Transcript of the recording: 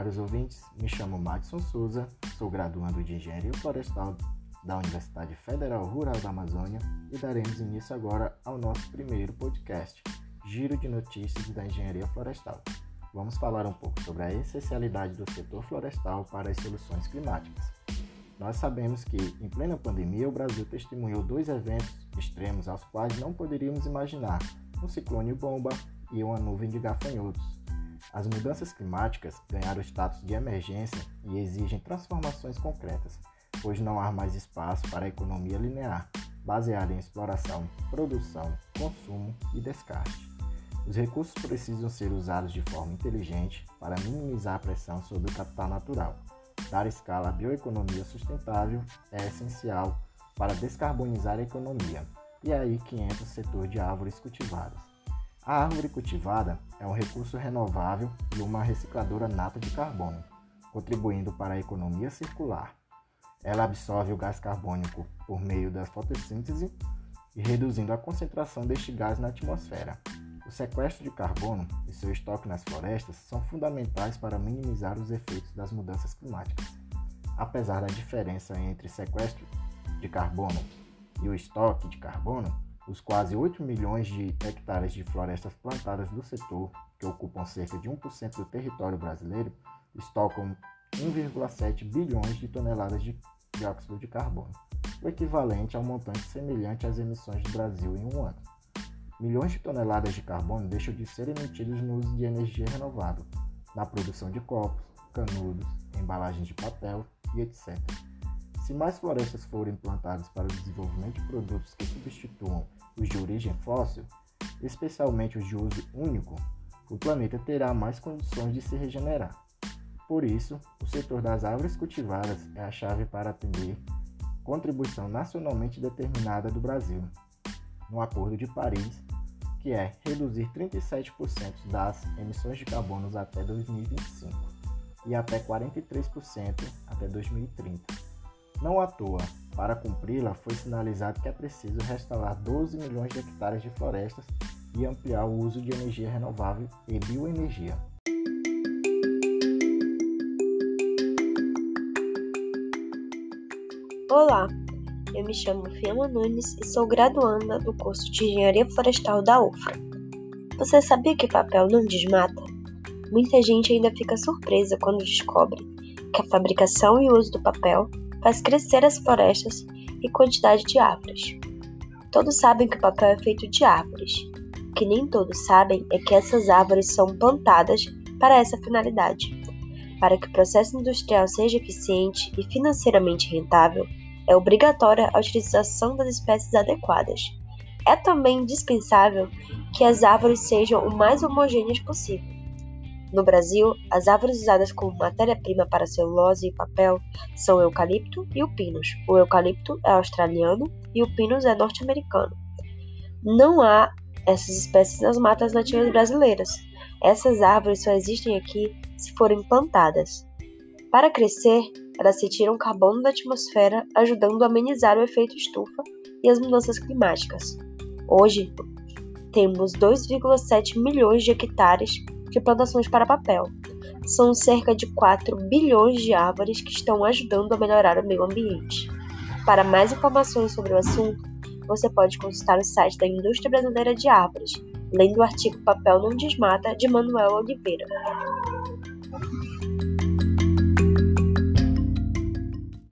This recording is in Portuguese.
caros ouvintes. Me chamo Madison Souza, sou graduando de Engenharia Florestal da Universidade Federal Rural da Amazônia e daremos início agora ao nosso primeiro podcast, Giro de Notícias da Engenharia Florestal. Vamos falar um pouco sobre a essencialidade do setor florestal para as soluções climáticas. Nós sabemos que, em plena pandemia, o Brasil testemunhou dois eventos extremos aos quais não poderíamos imaginar: um ciclone bomba e uma nuvem de gafanhotos as mudanças climáticas ganharam status de emergência e exigem transformações concretas, pois não há mais espaço para a economia linear, baseada em exploração, produção, consumo e descarte. Os recursos precisam ser usados de forma inteligente para minimizar a pressão sobre o capital natural. Dar escala à bioeconomia sustentável é essencial para descarbonizar a economia, e é aí que entra o setor de árvores cultivadas. A árvore cultivada é um recurso renovável e uma recicladora nata de carbono, contribuindo para a economia circular. Ela absorve o gás carbônico por meio da fotossíntese e reduzindo a concentração deste gás na atmosfera. O sequestro de carbono e seu estoque nas florestas são fundamentais para minimizar os efeitos das mudanças climáticas. Apesar da diferença entre sequestro de carbono e o estoque de carbono, os quase 8 milhões de hectares de florestas plantadas do setor, que ocupam cerca de 1% do território brasileiro, estocam 1,7 bilhões de toneladas de dióxido de carbono, o equivalente a um montante semelhante às emissões do Brasil em um ano. Milhões de toneladas de carbono deixam de ser emitidos no uso de energia renovável, na produção de copos, canudos, embalagens de papel e etc. Se mais florestas forem plantadas para o desenvolvimento de produtos que substituam os de origem fóssil, especialmente os de uso único, o planeta terá mais condições de se regenerar. Por isso, o setor das árvores cultivadas é a chave para atender contribuição nacionalmente determinada do Brasil, no Acordo de Paris, que é reduzir 37% das emissões de carbono até 2025 e até 43% até 2030. Não à toa, para cumpri-la, foi sinalizado que é preciso restaurar 12 milhões de hectares de florestas e ampliar o uso de energia renovável e bioenergia. Olá, eu me chamo Fiamma Nunes e sou graduanda do curso de Engenharia Florestal da UFRA. Você sabia que papel não desmata? Muita gente ainda fica surpresa quando descobre que a fabricação e uso do papel faz crescer as florestas e quantidade de árvores. Todos sabem que o papel é feito de árvores. O que nem todos sabem é que essas árvores são plantadas para essa finalidade. Para que o processo industrial seja eficiente e financeiramente rentável, é obrigatória a utilização das espécies adequadas. É também indispensável que as árvores sejam o mais homogêneas possível. No Brasil, as árvores usadas como matéria-prima para celulose e papel são o eucalipto e o pinus. O eucalipto é australiano e o pinus é norte-americano. Não há essas espécies nas matas nativas brasileiras. Essas árvores só existem aqui se forem plantadas. Para crescer, elas retiram carbono da atmosfera, ajudando a amenizar o efeito estufa e as mudanças climáticas. Hoje, temos 2,7 milhões de hectares de plantações para papel. São cerca de 4 bilhões de árvores que estão ajudando a melhorar o meio ambiente. Para mais informações sobre o assunto, você pode consultar o site da Indústria Brasileira de Árvores, lendo o artigo Papel não desmata de Manuel Oliveira.